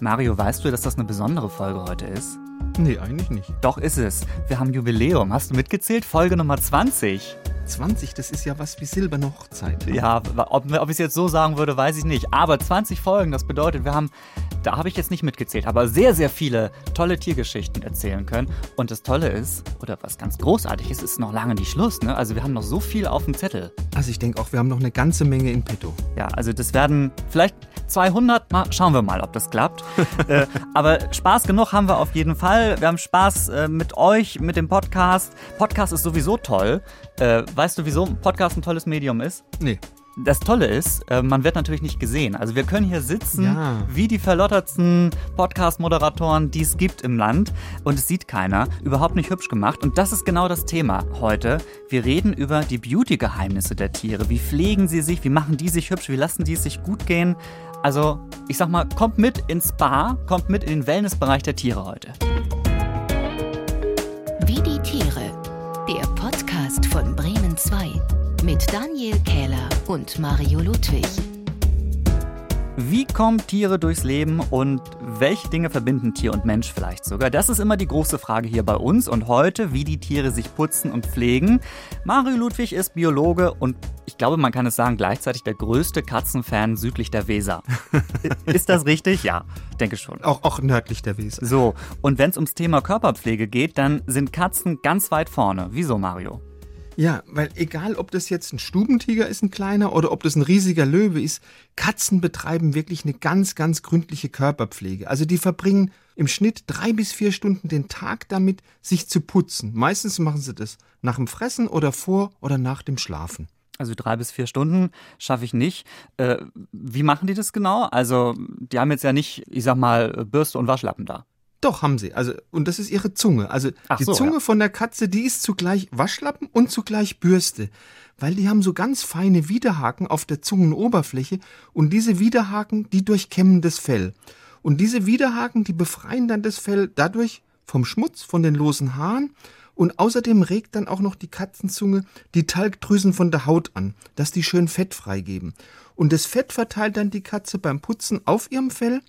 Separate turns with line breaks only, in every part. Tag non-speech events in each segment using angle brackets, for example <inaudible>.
Mario, weißt du, dass das eine besondere Folge heute ist?
Nee, eigentlich nicht.
Doch ist es. Wir haben Jubiläum. Hast du mitgezählt? Folge Nummer 20.
20, das ist ja was wie silberne Hochzeit. ne?
Ja, ob, ob ich es jetzt so sagen würde, weiß ich nicht. Aber 20 Folgen, das bedeutet, wir haben, da habe ich jetzt nicht mitgezählt, aber sehr, sehr viele tolle Tiergeschichten erzählen können. Und das Tolle ist, oder was ganz großartig ist, ist noch lange nicht Schluss. Ne? Also wir haben noch so viel auf dem Zettel.
Also ich denke auch, wir haben noch eine ganze Menge in petto.
Ja, also das werden vielleicht 200, mal, schauen wir mal, ob das klappt. <laughs> äh, aber Spaß genug haben wir auf jeden Fall. Wir haben Spaß äh, mit euch, mit dem Podcast. Podcast ist sowieso toll. Äh, weißt du, wieso ein Podcast ein tolles Medium ist?
Nee.
Das Tolle ist, äh, man wird natürlich nicht gesehen. Also wir können hier sitzen
Ja.
wie die verlottertsten Podcast-Moderatoren, die es gibt im Land. Und es sieht keiner. Überhaupt nicht hübsch gemacht. Und das ist genau das Thema heute. Wir reden über die Beauty-Geheimnisse der Tiere. Wie pflegen sie sich? Wie machen die sich hübsch? Wie lassen die es sich gut gehen? Also, ich sag mal, kommt mit ins Spa, kommt mit in den Wellnessbereich der Tiere heute.
Wie die mit Daniel Kähler und Mario Ludwig.
Wie kommen Tiere durchs Leben und welche Dinge verbinden Tier und Mensch vielleicht sogar? Das ist immer die große Frage hier bei uns und heute, wie die Tiere sich putzen und pflegen. Mario Ludwig ist Biologe und ich glaube, man kann es sagen, gleichzeitig der größte Katzenfan südlich der Weser. <laughs> ist das richtig? Ja, denke schon.
Auch, auch nördlich der Weser.
So, und wenn es ums Thema Körperpflege geht, dann sind Katzen ganz weit vorne. Wieso, Mario?
Ja, weil egal, ob das jetzt ein Stubentiger ist, ein kleiner, oder ob das ein riesiger Löwe ist, Katzen betreiben wirklich eine ganz, ganz gründliche Körperpflege. Also die verbringen im Schnitt drei bis vier Stunden den Tag damit, sich zu putzen. Meistens machen sie das nach dem Fressen oder vor oder nach dem Schlafen.
Also drei bis vier Stunden schaffe ich nicht. Äh, wie machen die das genau? Also, die haben jetzt ja nicht, ich sag mal, Bürste und Waschlappen da.
Doch, haben sie. Also, und das ist ihre Zunge. Also,
Ach
die
so,
Zunge
ja.
von der Katze, die ist zugleich Waschlappen und zugleich Bürste. Weil die haben so ganz feine Widerhaken auf der Zungenoberfläche und diese Widerhaken, die durchkämmen das Fell. Und diese Widerhaken, die befreien dann das Fell dadurch vom Schmutz, von den losen Haaren und außerdem regt dann auch noch die Katzenzunge die Talgdrüsen von der Haut an, dass die schön Fett freigeben. Und das Fett verteilt dann die Katze beim Putzen auf ihrem Fell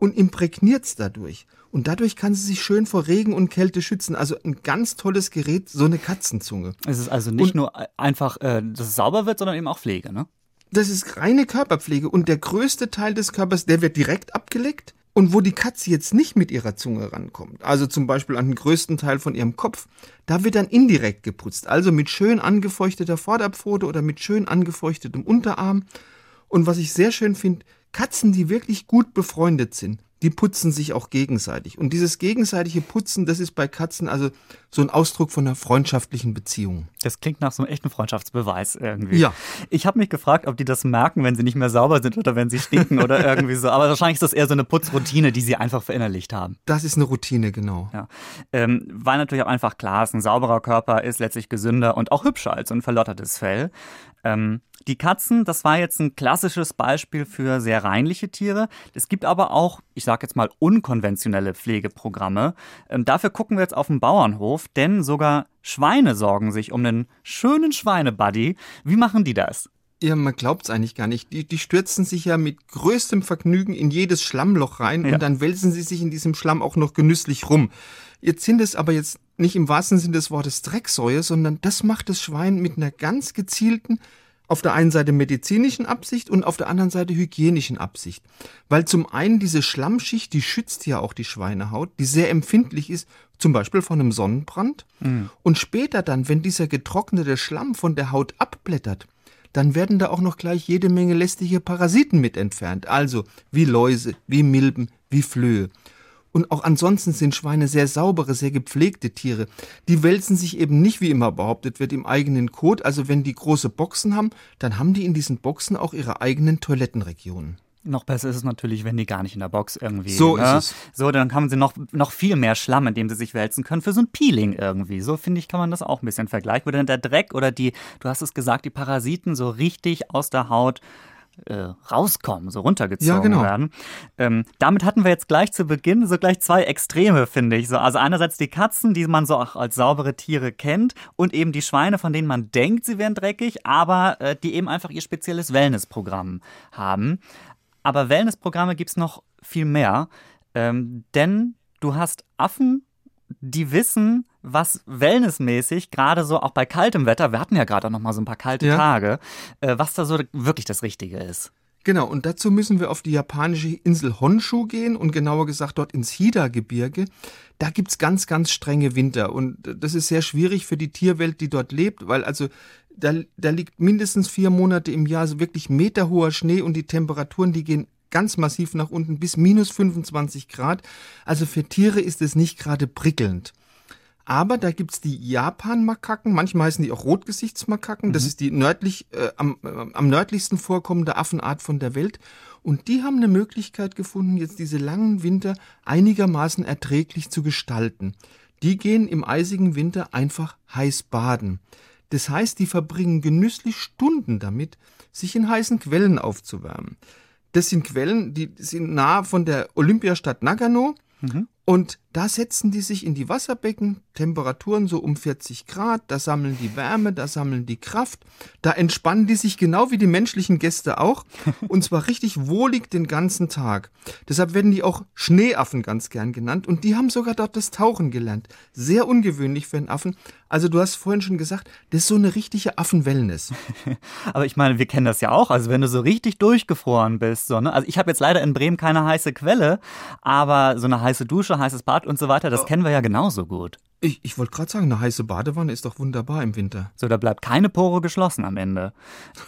und imprägniert's dadurch. Und dadurch kann sie sich schön vor Regen und Kälte schützen. Also ein ganz tolles Gerät, so eine Katzenzunge.
Es ist also nicht
Und-
nur einfach, äh, dass es sauber wird, sondern eben auch Pflege, ne?
Das ist reine Körperpflege und der größte Teil des Körpers, der wird direkt abgeleckt. Und wo die Katze jetzt nicht mit ihrer Zunge rankommt, also zum Beispiel an den größten Teil von ihrem Kopf, da wird dann indirekt geputzt. Also mit schön angefeuchteter Vorderpfote oder mit schön angefeuchtetem Unterarm. Und was ich sehr schön finde, Katzen, die wirklich gut befreundet sind, die putzen sich auch gegenseitig. Und dieses gegenseitige Putzen, das ist bei Katzen also so ein Ausdruck von einer freundschaftlichen Beziehung.
Das klingt nach so einem echten Freundschaftsbeweis irgendwie.
Ja.
Ich habe mich gefragt, ob die das merken, wenn sie nicht mehr sauber sind oder wenn sie stinken oder <laughs> irgendwie so. Aber wahrscheinlich ist das eher so eine Putzroutine, die sie einfach verinnerlicht haben.
Das ist eine Routine, genau.
Ja. Ähm, weil natürlich auch einfach klar ist, ein sauberer Körper ist letztlich gesünder und auch hübscher als so ein verlottertes Fell. Ähm, die Katzen, das war jetzt ein klassisches Beispiel für sehr reinliche Tiere. Es gibt aber auch, ich sage jetzt mal, unkonventionelle Pflegeprogramme. Ähm, dafür gucken wir jetzt auf den Bauernhof, denn sogar Schweine sorgen sich um einen schönen Schweinebuddy. Wie machen die das?
Ja, man glaubt's eigentlich gar nicht. Die, die stürzen sich ja mit größtem Vergnügen in jedes Schlammloch rein
Ja.
und dann wälzen sie sich in diesem Schlamm auch noch genüsslich rum. Jetzt sind es aber jetzt nicht im wahrsten Sinne des Wortes Drecksäue, sondern das macht das Schwein mit einer ganz gezielten, auf der einen Seite medizinischen Absicht und auf der anderen Seite hygienischen Absicht. Weil zum einen diese Schlammschicht, die schützt ja auch die Schweinehaut, die sehr empfindlich ist, zum Beispiel von einem Sonnenbrand. Und später dann, wenn dieser getrocknete Schlamm von der Haut abblättert, dann werden da auch noch gleich jede Menge lästige Parasiten mit entfernt. Also wie Läuse, wie Milben, wie Flöhe. Und auch ansonsten sind Schweine sehr saubere, sehr gepflegte Tiere. Die wälzen sich eben nicht, wie immer behauptet wird, im eigenen Kot. Also wenn die große Boxen haben, dann haben die in diesen Boxen auch ihre eigenen Toilettenregionen.
Noch besser ist es natürlich, wenn die gar nicht in der Box irgendwie.
So
ne?
ist es.
So, dann haben sie noch, noch viel mehr Schlamm, in dem sie sich wälzen können, für so ein Peeling irgendwie. So finde ich, kann man das auch ein bisschen vergleichen. Wo dann der Dreck oder die, du hast es gesagt, die Parasiten so richtig aus der Haut äh, rauskommen, so runtergezogen
Ja, genau.
werden. Ähm, damit hatten wir jetzt gleich zu Beginn so gleich zwei Extreme, finde ich. So, also einerseits die Katzen, die man so auch als saubere Tiere kennt, und eben die Schweine, von denen man denkt, sie wären dreckig, aber äh, die eben einfach ihr spezielles Wellnessprogramm haben. Aber Wellnessprogramme gibt es noch viel mehr. Ähm, denn du hast Affen, die wissen, was wellnessmäßig, gerade so auch bei kaltem Wetter, wir hatten ja gerade auch noch mal so ein paar kalte
Ja.
Tage, äh, was da so wirklich das Richtige ist.
Genau, und dazu müssen wir auf die japanische Insel Honshu gehen und genauer gesagt dort ins Hida-Gebirge. Da gibt's ganz, ganz strenge Winter und das ist sehr schwierig für die Tierwelt, die dort lebt, weil also da, da liegt mindestens vier Monate im Jahr so wirklich meterhoher Schnee und die Temperaturen, die gehen ganz massiv nach unten bis minus 25 Grad. Also für Tiere ist es nicht gerade prickelnd. Aber da gibt's die Japan-Makaken, manchmal heißen die auch Rotgesichtsmakaken. Das ist die nördlich, äh, am, äh, am nördlichsten vorkommende Affenart von der Welt. Und die haben eine Möglichkeit gefunden, jetzt diese langen Winter einigermaßen erträglich zu gestalten. Die gehen im eisigen Winter einfach heiß baden. Das heißt, die verbringen genüsslich Stunden damit, sich in heißen Quellen aufzuwärmen. Das sind Quellen, die sind nah von der Olympiastadt Nagano. Und da setzen die sich in die Wasserbecken, Temperaturen so um 40 Grad, da sammeln die Wärme, da sammeln die Kraft, da entspannen die sich genau wie die menschlichen Gäste auch, <laughs> und zwar richtig wohlig den ganzen Tag. Deshalb werden die auch Schneeaffen ganz gern genannt, und die haben sogar dort das Tauchen gelernt. Sehr ungewöhnlich für einen Affen. Also du hast vorhin schon gesagt, das ist so eine richtige Affenwellness. <laughs>
Aber ich meine, wir kennen das ja auch. Also wenn du so richtig durchgefroren bist, so, ne? Also ich habe jetzt leider in Bremen keine heiße Quelle, aber so eine heiße Dusche, heißes Bad und so weiter, das kennen wir ja genauso gut.
Ich, ich wollte gerade sagen, eine heiße Badewanne ist doch wunderbar im Winter.
So, da bleibt keine Pore geschlossen am Ende.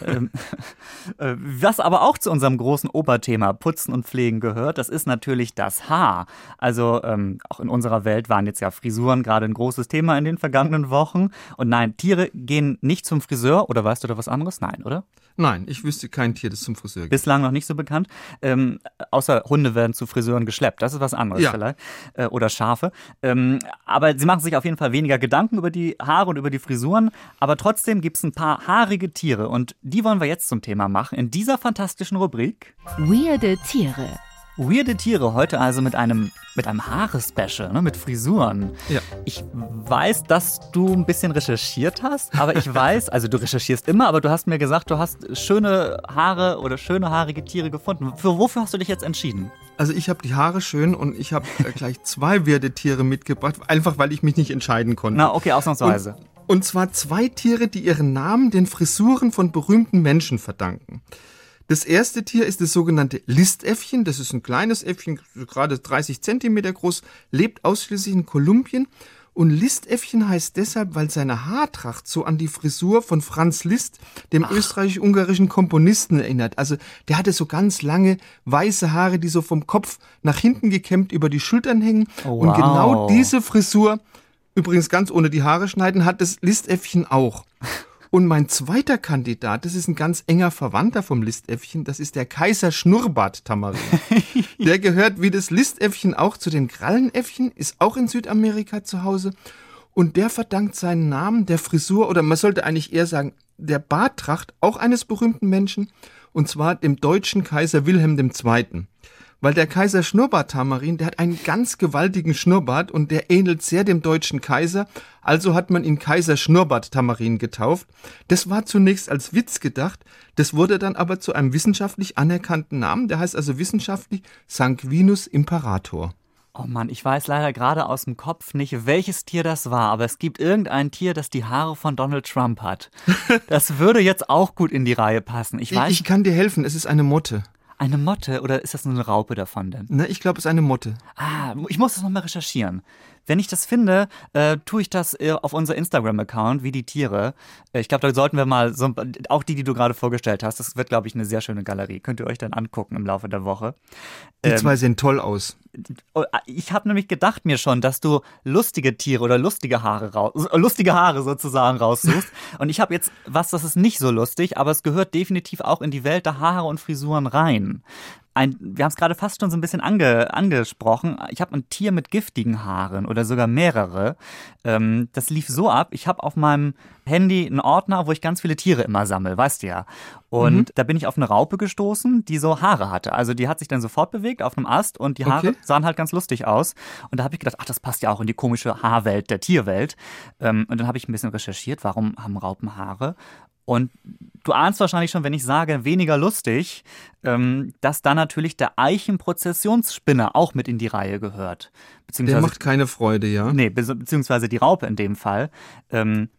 ähm, <laughs> äh, was aber auch zu unserem großen Oberthema Putzen und Pflegen gehört, das ist natürlich das Haar. Also ähm, auch in unserer Welt waren jetzt ja Frisuren gerade ein großes Thema in den vergangenen Wochen. Und nein, Tiere gehen nicht zum Friseur oder weißt du da was anderes? Nein, oder?
Nein, ich wüsste kein Tier, das zum Friseur geht.
Bislang noch nicht so bekannt. Ähm, außer Hunde werden zu Friseuren geschleppt. Das ist was anderes
Ja.
vielleicht. Äh, oder Schafe. Ähm, aber sie machen sich auf jeden Fall weniger Gedanken über die Haare und über die Frisuren. Aber trotzdem gibt es ein paar haarige Tiere. Und die wollen wir jetzt zum Thema machen in dieser fantastischen Rubrik.
Weirde Tiere.
Weirde Tiere, heute also mit einem, mit einem Haare-Special, ne, mit Frisuren.
Ja.
Ich weiß, dass du ein bisschen recherchiert hast, aber ich <laughs> weiß, also du recherchierst immer, aber du hast mir gesagt, du hast schöne Haare oder schöne haarige Tiere gefunden. Für wofür hast du dich jetzt entschieden?
Also ich habe die Haare schön und ich habe äh, gleich zwei Weidetiere mitgebracht, einfach weil ich mich nicht entscheiden konnte.
Na, okay, ausnahmsweise.
Und zwar zwei Tiere, die ihren Namen den Frisuren von berühmten Menschen verdanken. Das erste Tier ist das sogenannte Listäffchen. Das ist ein kleines Äffchen, gerade 30 Zentimeter groß, lebt ausschließlich in Kolumbien. Und Listäffchen heißt deshalb, weil seine Haartracht so an die Frisur von Franz Liszt, dem österreichisch-ungarischen Komponisten, erinnert. Also der hatte so ganz lange weiße Haare, die so vom Kopf nach hinten gekämmt über die Schultern hängen.
Oh,
Und
wow.
genau diese Frisur, übrigens ganz ohne die Haare schneiden, hat das Listäffchen auch. Und mein zweiter Kandidat, das ist ein ganz enger Verwandter vom Listäffchen, das ist der Kaiser Schnurrbart-Tamarin. <laughs> der gehört wie das Listäffchen auch zu den Krallenäffchen, ist auch in Südamerika zu Hause. Und der verdankt seinen Namen der Frisur, oder man sollte eigentlich eher sagen, der Barttracht auch eines berühmten Menschen, und zwar dem deutschen Kaiser Wilhelm II. Weil der Kaiser Schnurrbart-Tamarin, der hat einen ganz gewaltigen Schnurrbart und der ähnelt sehr dem deutschen Kaiser, also hat man ihn Kaiser Schnurrbart-Tamarin getauft. Das war zunächst als Witz gedacht, das wurde dann aber zu einem wissenschaftlich anerkannten Namen, der heißt also wissenschaftlich Sanguinus Imperator.
Oh Mann, ich weiß leider gerade aus dem Kopf nicht, welches Tier das war, aber es gibt irgendein Tier, das die Haare von Donald Trump hat. <laughs> Das würde jetzt auch gut in die Reihe passen. Ich
Ich,
weiß,
ich kann dir helfen, es ist eine Motte.
Eine Motte oder ist das nur eine Raupe davon denn?
Ne, ich glaube, es ist eine Motte.
Ah, ich muss das nochmal recherchieren. Wenn ich das finde, äh, tue ich das äh, auf unser Instagram-Account, wie die Tiere. Äh, ich glaube, da sollten wir mal, so, auch die, die du gerade vorgestellt hast, das wird, glaube ich, eine sehr schöne Galerie. Könnt ihr euch dann angucken im Laufe der Woche.
Die
Ähm,
zwei sehen toll aus.
Oh, Ich habe nämlich gedacht mir schon, dass du lustige Tiere oder lustige Haare raus, lustige Haare sozusagen raussuchst. <laughs> und ich habe jetzt was, das ist nicht so lustig, aber es gehört definitiv auch in die Welt der Haare und Frisuren rein. Ein, wir haben es gerade fast schon so ein bisschen ange, angesprochen. Ich habe ein Tier mit giftigen Haaren oder sogar mehrere. Ähm, das lief so ab. Ich habe auf meinem Handy einen Ordner, wo ich ganz viele Tiere immer sammle, weißt du ja. Und da bin ich auf eine Raupe gestoßen, die so Haare hatte. Also die hat sich dann sofort bewegt auf einem Ast und die Haare
Okay.
sahen halt ganz lustig aus. Und da habe ich gedacht, ach, das passt ja auch in die komische Haarwelt der Tierwelt. Ähm, und dann habe ich ein bisschen recherchiert, warum haben Raupen Haare? Und du ahnst wahrscheinlich schon, wenn ich sage weniger lustig, ähm, dass da natürlich der Eichenprozessionsspinner auch mit in die Reihe gehört.
Der macht keine Freude, ja?
Nee, beziehungsweise die Raupe in dem Fall. Ähm,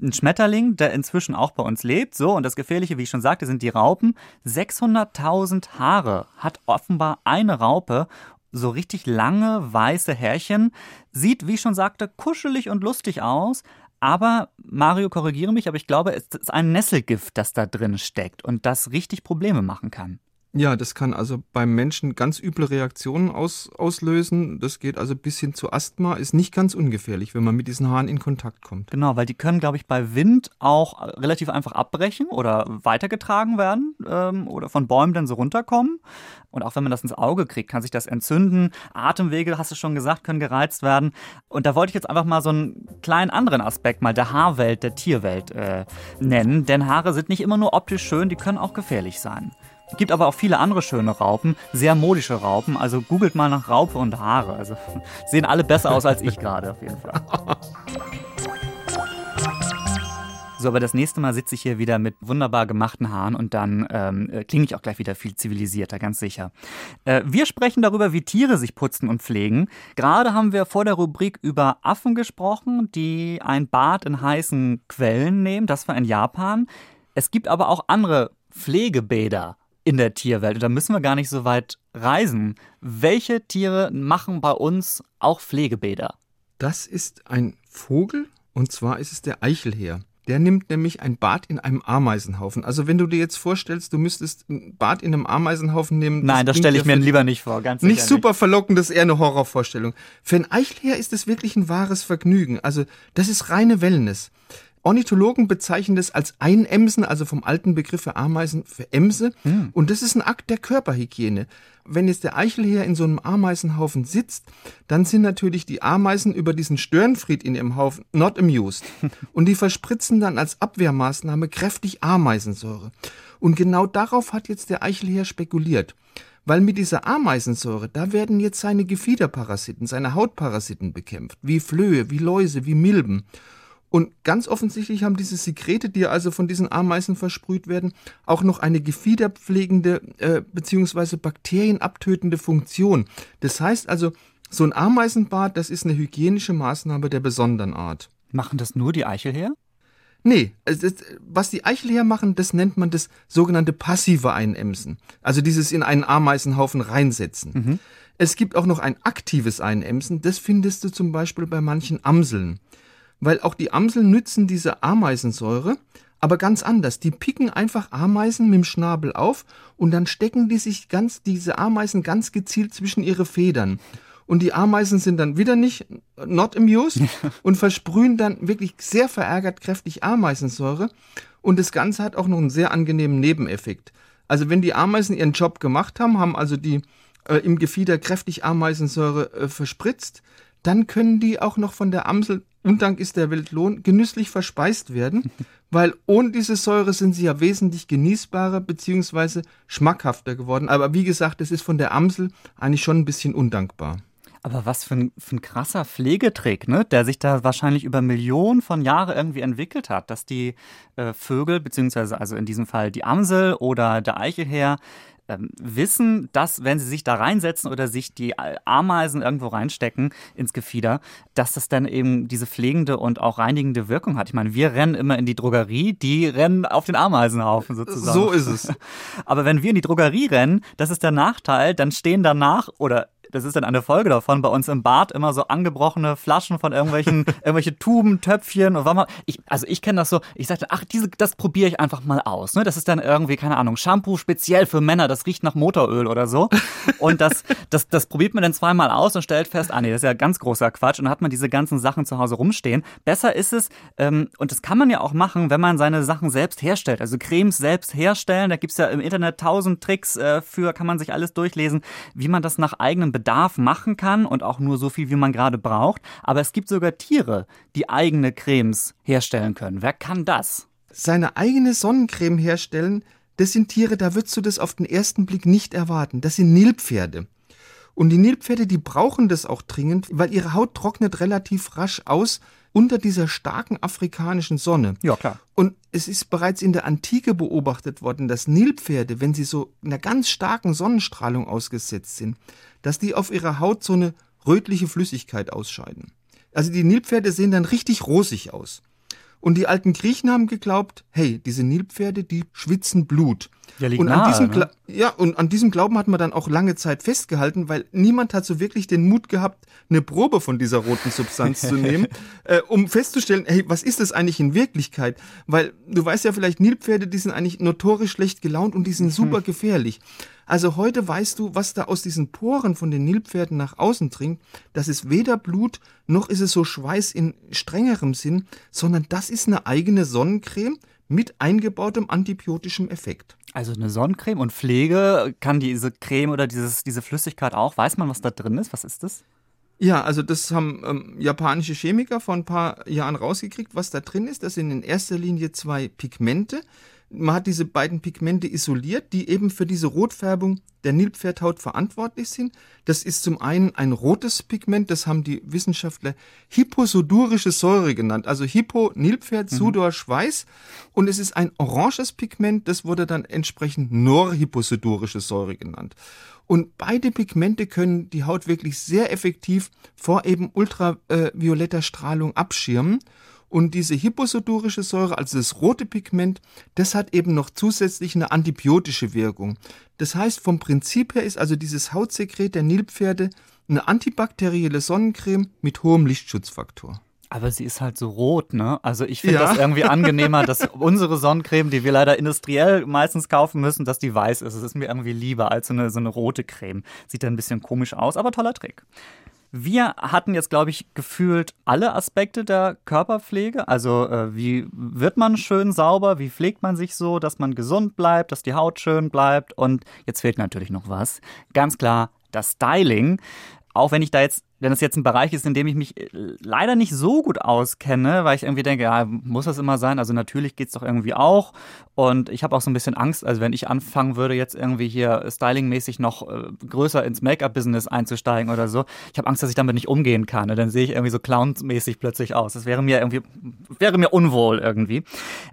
ein Schmetterling, der inzwischen auch bei uns lebt, so, und das Gefährliche, wie ich schon sagte, sind die Raupen. 600.000 Haare hat offenbar eine Raupe so richtig lange weiße Härchen. Sieht, wie ich schon sagte, kuschelig und lustig aus. Aber Mario, korrigiere mich, aber ich glaube, es ist ein Nesselgift, das da drin steckt und das richtig Probleme machen kann.
Ja, das kann also beim Menschen ganz üble Reaktionen aus, auslösen. Das geht also bis hin zu Asthma, ist nicht ganz ungefährlich, wenn man mit diesen Haaren in Kontakt kommt.
Genau, weil die können, glaube ich, bei Wind auch relativ einfach abbrechen oder weitergetragen werden ähm, oder von Bäumen dann so runterkommen. Und auch wenn man das ins Auge kriegt, kann sich das entzünden. Atemwege, hast du schon gesagt, können gereizt werden. Und da wollte ich jetzt einfach mal so einen kleinen anderen Aspekt mal der Haarwelt, der Tierwelt äh, nennen. Denn Haare sind nicht immer nur optisch schön, die können auch gefährlich sein. Gibt aber auch viele andere schöne Raupen, sehr modische Raupen. Also googelt mal nach Raupe und Haare. Also <laughs> sehen alle besser aus als ich gerade auf jeden Fall. <laughs> So, aber das nächste Mal sitze ich hier wieder mit wunderbar gemachten Haaren und dann ähm, äh, klinge ich auch gleich wieder viel zivilisierter, ganz sicher. Äh, wir sprechen darüber, wie Tiere sich putzen und pflegen. Gerade haben wir vor der Rubrik über Affen gesprochen, die ein Bad in heißen Quellen nehmen. Das war in Japan. Es gibt aber auch andere Pflegebäder in der Tierwelt. Und da müssen wir gar nicht so weit reisen. Welche Tiere machen bei uns auch Pflegebäder?
Das ist ein Vogel und zwar ist es der Eichelheer. Der nimmt nämlich ein Bad in einem Ameisenhaufen. Also wenn du dir jetzt vorstellst, du müsstest ein Bad in einem Ameisenhaufen nehmen.
Nein, das, das stelle ich mir lieber nicht vor. Ganz
nicht super nicht. verlockend, das ist eher eine Horrorvorstellung. Für ein Eichelheer ist es wirklich ein wahres Vergnügen. Also das ist reine Wellness. Ornithologen bezeichnen das als Einemsen, also vom alten Begriff für Ameisen für Emse. Hm. Und das ist ein Akt der Körperhygiene. Wenn jetzt der Eichelheer in so einem Ameisenhaufen sitzt, dann sind natürlich die Ameisen über diesen Störenfried in ihrem Haufen not amused. <laughs> Und die verspritzen dann als Abwehrmaßnahme kräftig Ameisensäure. Und genau darauf hat jetzt der Eichelheer spekuliert. Weil mit dieser Ameisensäure, da werden jetzt seine Gefiederparasiten, seine Hautparasiten bekämpft, wie Flöhe, wie Läuse, wie Milben. Und ganz offensichtlich haben diese Sekrete, die also von diesen Ameisen versprüht werden, auch noch eine gefiederpflegende äh, bzw. bakterienabtötende Funktion. Das heißt also, so ein Ameisenbad, das ist eine hygienische Maßnahme der besonderen Art.
Machen das nur die Eichelherr?
Nee, was die Eichelherr machen, das nennt man das sogenannte passive Einämsen. Also dieses in einen Ameisenhaufen reinsetzen. Mhm. Es gibt auch noch ein aktives Einämsen, das findest du zum Beispiel bei manchen Amseln weil auch die Amseln nützen diese Ameisensäure, aber ganz anders. Die picken einfach Ameisen mit dem Schnabel auf und dann stecken die sich ganz, diese Ameisen ganz gezielt zwischen ihre Federn. Und die Ameisen sind dann wieder nicht not amused und versprühen dann wirklich sehr verärgert kräftig Ameisensäure. Und das Ganze hat auch noch einen sehr angenehmen Nebeneffekt. Also wenn die Ameisen ihren Job gemacht haben, haben also die äh, im Gefieder kräftig Ameisensäure äh, verspritzt, dann können die auch noch von der Amsel Undank ist der Weltlohn, genüsslich verspeist werden, <laughs> weil ohne diese Säure sind sie ja wesentlich genießbarer bzw. schmackhafter geworden. Aber wie gesagt, es ist von der Amsel eigentlich schon ein bisschen undankbar.
Aber was für ein, für ein krasser Pflegetrick, ne? der sich da wahrscheinlich über Millionen von Jahren irgendwie entwickelt hat, dass die äh, Vögel, beziehungsweise also in diesem Fall die Amsel oder der Eichelherr, ähm, wissen, dass wenn sie sich da reinsetzen oder sich die Ameisen irgendwo reinstecken ins Gefieder, dass das dann eben diese pflegende und auch reinigende Wirkung hat. Ich meine, wir rennen immer in die Drogerie, die rennen auf den Ameisenhaufen sozusagen.
So ist es. <laughs>
Aber wenn wir in die Drogerie rennen, das ist der Nachteil, dann stehen danach oder das ist dann eine Folge davon, bei uns im Bad immer so angebrochene Flaschen von irgendwelchen, <laughs> irgendwelche Tuben, Töpfchen und was ich, also ich kenne das so, ich sagte, ach, diese, das probiere ich einfach mal aus. Ne? Das ist dann irgendwie, keine Ahnung, Shampoo speziell für Männer, das riecht nach Motoröl oder so. Und das, <laughs> das, das probiert man dann zweimal aus und stellt fest, ah nee, das ist ja ganz großer Quatsch. Und dann hat man diese ganzen Sachen zu Hause rumstehen. Besser ist es, ähm, und das kann man ja auch machen, wenn man seine Sachen selbst herstellt. Also Cremes selbst herstellen, da gibt's ja im Internet tausend Tricks äh, für, kann man sich alles durchlesen, wie man das nach eigenem Bedarf Bedarf machen kann und auch nur so viel, wie man gerade braucht. Aber es gibt sogar Tiere, die eigene Cremes herstellen können. Wer kann das?
Seine eigene Sonnencreme herstellen, das sind Tiere, da würdest du das auf den ersten Blick nicht erwarten. Das sind Nilpferde. Und die Nilpferde, die brauchen das auch dringend, weil ihre Haut trocknet relativ rasch aus, unter dieser starken afrikanischen Sonne.
Ja, klar.
Und es ist bereits in der Antike beobachtet worden, dass Nilpferde, wenn sie so einer ganz starken Sonnenstrahlung ausgesetzt sind, dass die auf ihrer Haut so eine rötliche Flüssigkeit ausscheiden. Also die Nilpferde sehen dann richtig rosig aus. Und die alten Griechen haben geglaubt, hey, diese Nilpferde, die schwitzen Blut.
Ja, liegt
und an
nahe,
diesem
ne?
Ja, und an diesem Glauben hat man dann auch lange Zeit festgehalten, weil niemand hat so wirklich den Mut gehabt, eine Probe von dieser roten Substanz zu <laughs> nehmen, äh, um festzustellen, hey, was ist das eigentlich in Wirklichkeit? Weil du weißt ja vielleicht, Nilpferde, die sind eigentlich notorisch schlecht gelaunt und die sind super gefährlich. Also heute weißt du, was da aus diesen Poren von den Nilpferden nach außen dringt. Das ist weder Blut, noch ist es so Schweiß in strengerem Sinn, sondern das ist eine eigene Sonnencreme mit eingebautem antibiotischem Effekt.
Also eine Sonnencreme und Pflege kann diese Creme oder dieses, diese Flüssigkeit auch. Weiß man, was da drin ist? Was ist das?
Ja, also das haben ähm, japanische Chemiker vor ein paar Jahren rausgekriegt, was da drin ist. Das sind in erster Linie zwei Pigmente. Man hat diese beiden Pigmente isoliert, die eben für diese Rotfärbung der Nilpferdhaut verantwortlich sind. Das ist zum einen ein rotes Pigment, das haben die Wissenschaftler hyposudurische Säure genannt. Also Hippo, Nilpferd, Sudor, Schweiß. Und es ist ein oranges Pigment, das wurde dann entsprechend norhyposudurische Säure genannt. Und beide Pigmente können die Haut wirklich sehr effektiv vor eben ultravioletter Strahlung abschirmen. Und diese hyposudurische Säure, also das rote Pigment, das hat eben noch zusätzlich eine antibiotische Wirkung. Das heißt, vom Prinzip her ist also dieses Hautsekret der Nilpferde eine antibakterielle Sonnencreme mit hohem Lichtschutzfaktor.
Aber sie ist halt so rot, ne? Also ich finde
Ja.
das irgendwie angenehmer, dass <laughs> unsere Sonnencreme, die wir leider industriell meistens kaufen müssen, dass die weiß ist. Es ist mir irgendwie lieber als so eine, so eine rote Creme. Sieht dann ein bisschen komisch aus, aber toller Trick. Wir hatten jetzt, glaube ich, gefühlt alle Aspekte der Körperpflege. Also äh, wie wird man schön sauber, wie pflegt man sich so, dass man gesund bleibt, dass die Haut schön bleibt. Und jetzt fehlt natürlich noch was. Ganz klar, das Styling. Auch wenn ich da jetzt, wenn das jetzt ein Bereich ist, in dem ich mich äh, leider nicht so gut auskenne, weil ich irgendwie denke, ja, muss das immer sein? Also natürlich geht's doch irgendwie auch. Und ich habe auch so ein bisschen Angst, also wenn ich anfangen würde, jetzt irgendwie hier stylingmäßig noch äh, größer ins Make-up-Business einzusteigen oder so, ich habe Angst, dass ich damit nicht umgehen kann. Und dann sehe ich irgendwie so clownmäßig plötzlich aus. Das wäre mir irgendwie, wäre mir unwohl irgendwie.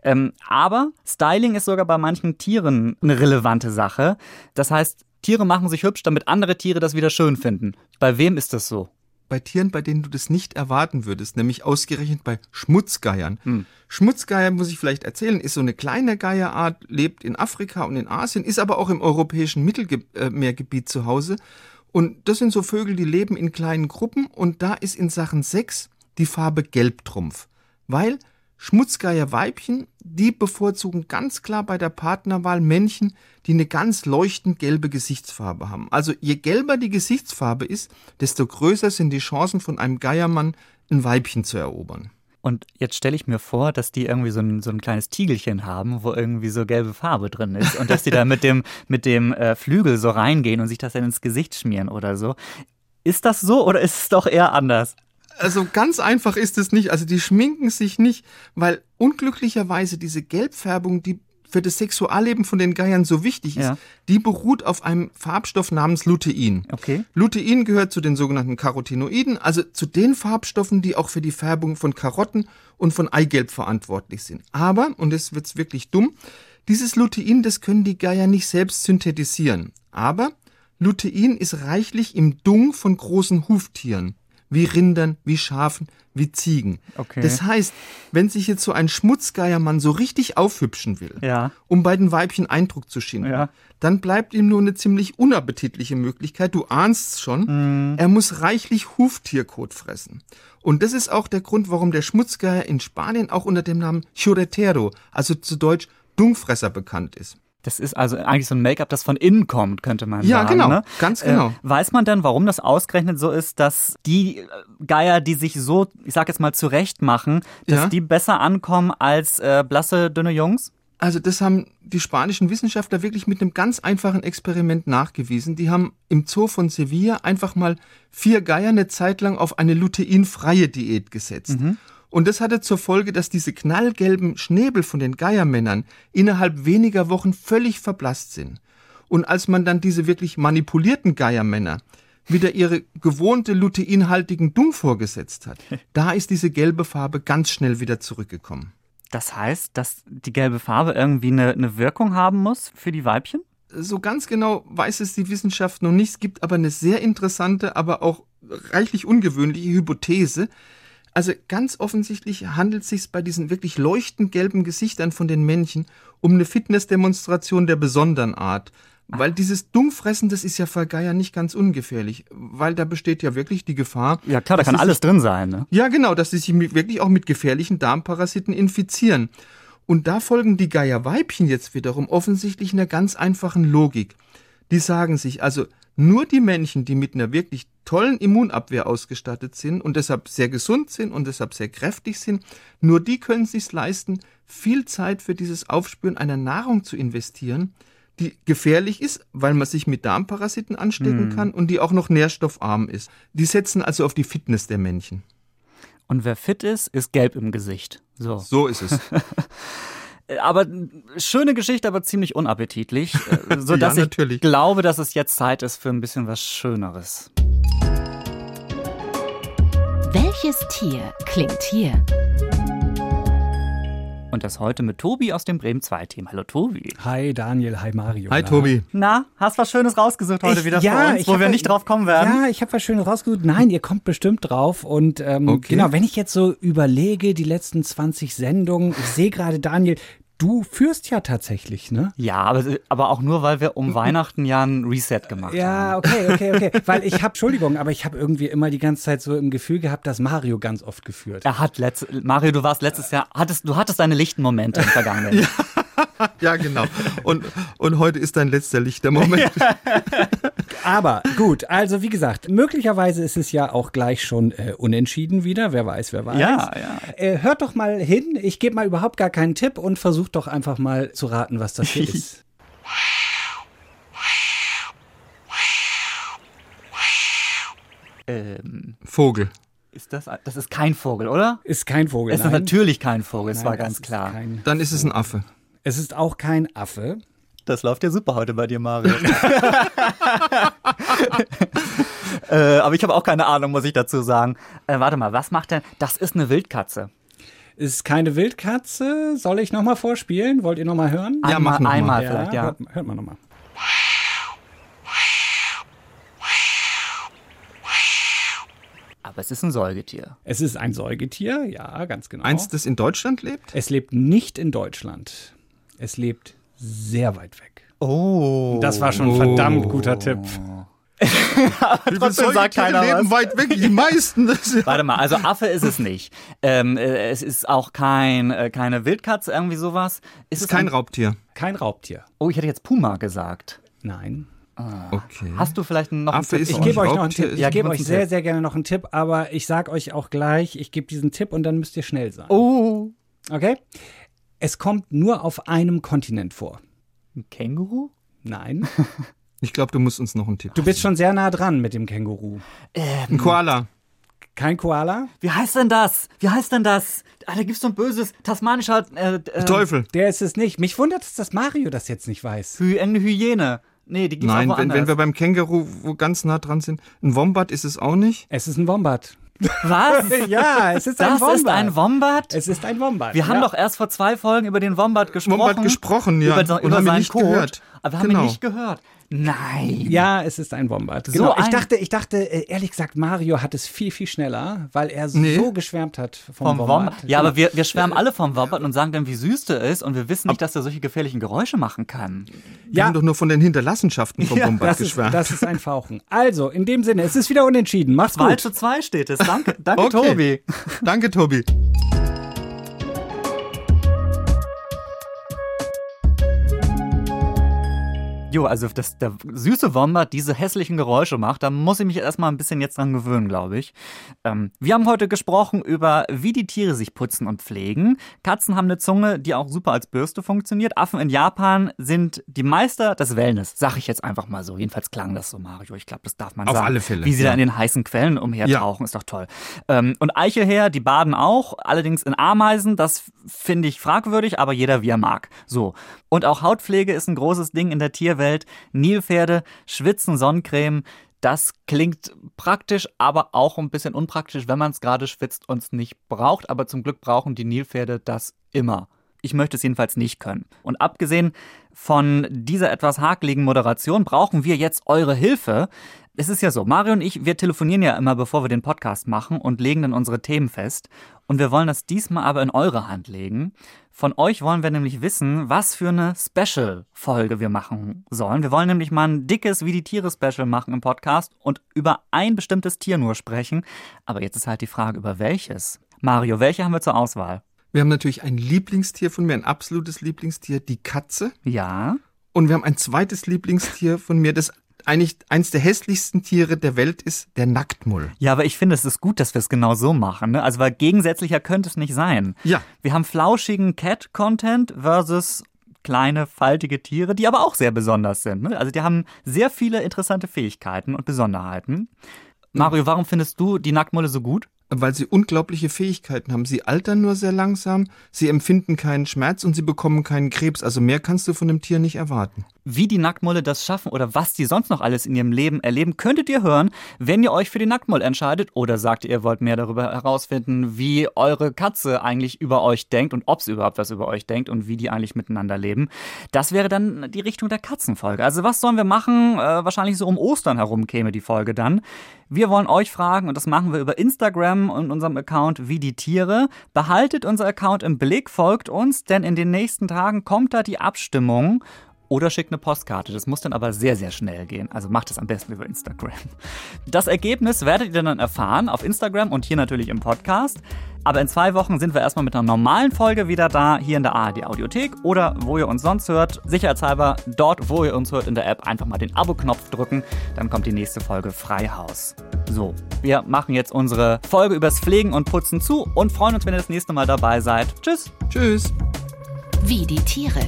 Ähm, aber Styling ist sogar bei manchen Tieren eine relevante Sache. Das heißt, Tiere machen sich hübsch, damit andere Tiere das wieder schön finden. Bei wem ist das so?
bei Tieren, bei denen du das nicht erwarten würdest, nämlich ausgerechnet bei Schmutzgeiern.
Hm.
Schmutzgeier, muss ich vielleicht erzählen, ist so eine kleine Geierart, lebt in Afrika und in Asien, ist aber auch im europäischen Mittelmeergebiet zu Hause. Und das sind so Vögel, die leben in kleinen Gruppen und da ist in Sachen Sex die Farbe Gelbtrumpf. Weil Schmutzgeierweibchen, die bevorzugen ganz klar bei der Partnerwahl Männchen, die eine ganz leuchtend gelbe Gesichtsfarbe haben. Also je gelber die Gesichtsfarbe ist, desto größer sind die Chancen von einem Geiermann ein Weibchen zu erobern.
Und jetzt stelle ich mir vor, dass die irgendwie so ein, so ein kleines Tiegelchen haben, wo irgendwie so gelbe Farbe drin ist und dass die da mit dem, <laughs> mit dem äh, Flügel so reingehen und sich das dann ins Gesicht schmieren oder so. Ist das so oder ist es doch eher anders?
Also ganz einfach ist es nicht. Also die schminken sich nicht, weil unglücklicherweise diese Gelbfärbung, die für das Sexualleben von den Geiern so wichtig ist,
Ja.
die beruht auf einem Farbstoff namens Lutein.
Okay.
Lutein gehört zu den sogenannten Carotinoiden, also zu den Farbstoffen, die auch für die Färbung von Karotten und von Eigelb verantwortlich sind. Aber, und jetzt wird's wirklich dumm, dieses Lutein, das können die Geier nicht selbst synthetisieren. Aber Lutein ist reichlich im Dung von großen Huftieren, wie Rindern, wie Schafen, wie Ziegen.
Okay.
Das heißt, wenn sich jetzt so ein Schmutzgeiermann so richtig aufhübschen will,
Ja.
um bei den Weibchen Eindruck zu schinden,
Ja.
dann bleibt ihm nur eine ziemlich unappetitliche Möglichkeit. Du ahnst's schon. Er muss reichlich Huftierkot fressen. Und das ist auch der Grund, warum der Schmutzgeier in Spanien auch unter dem Namen Churetero, also zu Deutsch Dungfresser, bekannt ist.
Das ist also eigentlich so ein Make-up, das von innen kommt, könnte man
Ja,
sagen.
genau.
Ne?
Ganz genau.
Äh, weiß man denn, warum das ausgerechnet so ist, dass die äh, Geier, die sich so, ich sag jetzt mal, zurecht machen, dass
Ja.
die besser ankommen als äh, blasse, dünne Jungs?
Also das haben die spanischen Wissenschaftler wirklich mit einem ganz einfachen Experiment nachgewiesen. Die haben im Zoo von Sevilla einfach mal vier Geier eine Zeit lang auf eine luteinfreie Diät gesetzt. Und das hatte zur Folge, dass diese knallgelben Schnäbel von den Geiermännern innerhalb weniger Wochen völlig verblasst sind. Und als man dann diese wirklich manipulierten Geiermänner wieder ihre gewohnte luteinhaltigen Dung vorgesetzt hat, <laughs> da ist diese gelbe Farbe ganz schnell wieder zurückgekommen.
Das heißt, dass die gelbe Farbe irgendwie eine, eine Wirkung haben muss für die Weibchen?
So ganz genau weiß es die Wissenschaft noch nicht. Es gibt aber eine sehr interessante, aber auch reichlich ungewöhnliche Hypothese. Also ganz offensichtlich handelt es sich bei diesen wirklich leuchtend gelben Gesichtern von den Männchen um eine Fitnessdemonstration der besonderen Art. Weil dieses Dummfressen, das ist ja für Geier nicht ganz ungefährlich, weil da besteht ja wirklich die Gefahr.
Ja klar, da kann alles
sich,
drin sein. Ne?
Ja, genau, dass sie sich wirklich auch mit gefährlichen Darmparasiten infizieren. Und da folgen die Geierweibchen jetzt wiederum offensichtlich einer ganz einfachen Logik. Die sagen sich also, nur die Männchen, die mit einer wirklich tollen Immunabwehr ausgestattet sind und deshalb sehr gesund sind und deshalb sehr kräftig sind, nur die können es sich leisten, viel Zeit für dieses Aufspüren einer Nahrung zu investieren, die gefährlich ist, weil man sich mit Darmparasiten anstecken kann und die auch noch nährstoffarm ist. Die setzen also auf die Fitness der Männchen.
Und wer fit ist, ist gelb im Gesicht. So.
So ist es. <laughs>
Äh, Aber schöne Geschichte, aber ziemlich unappetitlich, äh, <laughs> so dass
Ja,
ich
natürlich.
glaube, dass es jetzt Zeit ist für ein bisschen was Schöneres.
Welches Tier klingt hier?
Und das heute mit Tobi aus dem Bremen 2 Team. Hallo Tobi.
Hi Daniel, hi Mario.
Hi? Tobi.
Na, hast was Schönes rausgesucht heute
Ich-
wieder
ja,
für uns,
ich
wo
hab
wir nicht drauf kommen werden?
Ja, ich habe was Schönes rausgesucht. Nein, ihr kommt bestimmt drauf. Und ähm,
Okay.
genau, wenn ich jetzt so überlege, die letzten 20 Sendungen, ich sehe gerade, Daniel, du führst ja tatsächlich, ne?
Ja, aber, aber auch nur, weil wir um <laughs> Weihnachten ja ein Reset gemacht haben.
Ja, okay, okay, okay. <laughs> Weil ich habe, Entschuldigung, aber ich habe irgendwie immer die ganze Zeit so im Gefühl gehabt, dass Mario ganz oft geführt.
Er hat letzt, Mario, du warst letztes Jahr, hattest, du hattest deine lichten Momente im <laughs> vergangenen Jahr. <laughs>
Ja, genau. Und, und heute ist dein letzter lichter Moment. <laughs>
Aber gut, also wie gesagt, möglicherweise ist es ja auch gleich schon äh, unentschieden wieder. Wer weiß, wer weiß.
Ja, ja.
Äh, hört doch mal hin. Ich gebe mal überhaupt gar keinen Tipp und versucht doch einfach mal zu raten, was das hier <laughs> ist.
Ähm,
Vogel.
ist das, das ist kein Vogel, oder?
Ist kein Vogel.
Es ist
nein.
natürlich kein Vogel, es war ganz klar.
Dann ist es ein Affe.
Es ist auch kein Affe.
Das läuft ja super heute bei dir, Mario. <laughs> <laughs> äh, aber ich habe auch keine Ahnung, muss ich dazu sagen. Äh, warte mal, was macht denn? Das ist eine Wildkatze.
Es ist keine Wildkatze. Soll ich nochmal vorspielen? Wollt ihr nochmal hören?
Ja,
einmal,
mach noch mal.
einmal vielleicht, ja.
Hört, hört mal nochmal.
Aber es ist ein Säugetier.
Es ist ein Säugetier, ja, ganz genau.
Eins, das in Deutschland lebt?
es lebt nicht in Deutschland. Es lebt sehr weit weg.
Oh.
Das war schon ein verdammt guter Tipp. <laughs>
Wie viele
Trotzdem sagt keiner
leben weit weg? Die meisten. Ja <laughs>
Warte mal, also Affe ist es nicht. Ähm, äh, es ist auch kein, äh, keine Wildkatze, irgendwie sowas. Ist,
ist
es
kein
ein,
Raubtier.
Kein Raubtier.
Oh, ich hätte jetzt Puma gesagt.
Nein.
Okay.
Hast du vielleicht noch einen
Affe
Tipp?
ist
Ich gebe euch noch einen Tipp. Ich
Ja,
gebe euch
einen
sehr,
Tipp.
sehr gerne noch einen Tipp, aber ich sag euch auch gleich, ich gebe diesen Tipp und dann müsst ihr schnell sein.
Oh.
Okay? Es kommt nur auf einem Kontinent vor.
Ein Känguru?
Nein. <laughs>
Ich glaube, du musst uns noch einen Tipp
Du bist schon sehr nah dran mit dem Känguru.
Ein Koala.
Kein Koala?
Wie heißt denn das? Wie heißt denn das? Ah, da gibt's so ein böses tasmanischer äh, äh,
Teufel.
Der ist es nicht. Mich wundert es, dass Mario das jetzt nicht weiß.
Hy eine Hyäne. Nee, die gibt's
Nein,
auch
wenn, wenn wir beim Känguru wo ganz nah dran sind. Ein Wombat ist es auch nicht.
Es ist ein Wombat.
Was? <laughs>
Ja, es ist ein
Das
Wombat.
ist ein Wombat?
Es ist ein Wombat.
Wir haben
ja.
doch erst vor zwei Folgen über den Wombat gesprochen.
Wombat gesprochen, ja.
Über, so-
Und
über
haben
seinen
nicht
Code.
gehört.
Aber wir haben
Genau.
ihn nicht gehört. Nein.
Ja, es ist ein Wombat. Genau. ich
ein-
dachte, ich dachte, äh, ehrlich gesagt, Mario hat es viel, viel schneller, weil er
Nee.
so geschwärmt hat vom,
Vom
Wombat.
Wombat. Ja, aber wir, wir schwärmen alle vom Wombat und sagen dann, wie süß der ist und wir wissen nicht, dass er solche gefährlichen Geräusche machen kann.
Wir haben doch nur von den Hinterlassenschaften vom Wombat
das ist,
geschwärmt.
das ist ein Fauchen. Also, in dem Sinne, es ist wieder unentschieden. Macht's
2
gut.
zu 2 steht es. Danke, danke
Okay.
Tobi.
Danke, Tobi.
Jo, also dass der süße Wombat diese hässlichen Geräusche macht, da muss ich mich erstmal ein bisschen jetzt dran gewöhnen, glaube ich. Ähm, wir haben heute gesprochen über, wie die Tiere sich putzen und pflegen. Katzen haben eine Zunge, die auch super als Bürste funktioniert. Affen in Japan sind die Meister des Wellness, sag ich jetzt einfach mal so. Jedenfalls klang das so, Mario. Ich glaube, das darf man
Auf
sagen.
alle Fälle,
Wie sie
ja.
da in den heißen Quellen umhertauchen, ist doch toll. Ähm, und Eichelherr, die baden auch, allerdings in Ameisen. Das finde ich fragwürdig, aber jeder wie er mag. So. Und auch Hautpflege ist ein großes Ding in der Tierwelt. Nilpferde schwitzen Sonnencreme. Das klingt praktisch, aber auch ein bisschen unpraktisch, wenn man es gerade schwitzt und es nicht braucht. Aber zum Glück brauchen die Nilpferde das immer. Ich möchte es jedenfalls nicht können. Und abgesehen von dieser etwas hakeligen Moderation brauchen wir jetzt eure Hilfe. Es ist ja so, Mario und ich, wir telefonieren ja immer, bevor wir den Podcast machen und legen dann unsere Themen fest. Und wir wollen das diesmal aber in eure Hand legen. Von euch wollen wir nämlich wissen, was für eine Special-Folge wir machen sollen. Wir wollen nämlich mal ein dickes Wie die Tiere-Special machen im Podcast und über ein bestimmtes Tier nur sprechen. Aber jetzt ist halt die Frage, über welches. Mario, welche haben wir zur Auswahl?
Wir haben natürlich ein Lieblingstier von mir, ein absolutes Lieblingstier, die Katze.
Ja.
Und wir haben ein zweites Lieblingstier von mir, das eigentlich eins der hässlichsten Tiere der Welt ist, der Nacktmull.
Ja, aber ich finde, es ist gut, dass wir es genau so machen. Ne? Also, weil gegensätzlicher könnte es nicht sein.
Ja.
Wir haben flauschigen Cat-Content versus kleine, faltige Tiere, die aber auch sehr besonders sind. Ne? Also, die haben sehr viele interessante Fähigkeiten und Besonderheiten. Mario, warum findest du die Nacktmulle so gut?
Weil sie unglaubliche Fähigkeiten haben. Sie altern nur sehr langsam, sie empfinden keinen Schmerz und sie bekommen keinen Krebs. Also mehr kannst du von dem Tier nicht erwarten.
Wie die Nacktmulle das schaffen oder was die sonst noch alles in ihrem Leben erleben, könntet ihr hören, wenn ihr euch für die Nacktmull entscheidet oder sagt, ihr wollt mehr darüber herausfinden, wie eure Katze eigentlich über euch denkt und ob sie überhaupt was über euch denkt und wie die eigentlich miteinander leben. Das wäre dann die Richtung der Katzenfolge. Also was sollen wir machen? Äh, wahrscheinlich so um Ostern herum käme die Folge dann. Wir wollen euch fragen und das machen wir über Instagram und unserem Account wie die Tiere. Behaltet unser Account im Blick, folgt uns, denn in den nächsten Tagen kommt da die Abstimmung oder schickt eine Postkarte. Das muss dann aber sehr, sehr schnell gehen. Also macht es am besten über Instagram. Das Ergebnis werdet ihr dann erfahren auf Instagram und hier natürlich im Podcast. Aber in zwei Wochen sind wir erstmal mit einer normalen Folge wieder da, hier in der ARD Audiothek oder wo ihr uns sonst hört. Sicherheitshalber dort, wo ihr uns hört in der App, einfach mal den Abo-Knopf drücken. Dann kommt die nächste Folge Freihaus. So, wir machen jetzt unsere Folge übers Pflegen und Putzen zu und freuen uns, wenn ihr das nächste Mal dabei seid. Tschüss.
Tschüss.
Wie die Tiere.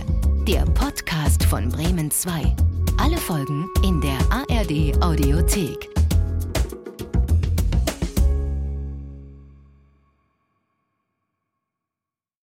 Der Podcast von Bremen 2. Alle Folgen in der ARD Audiothek.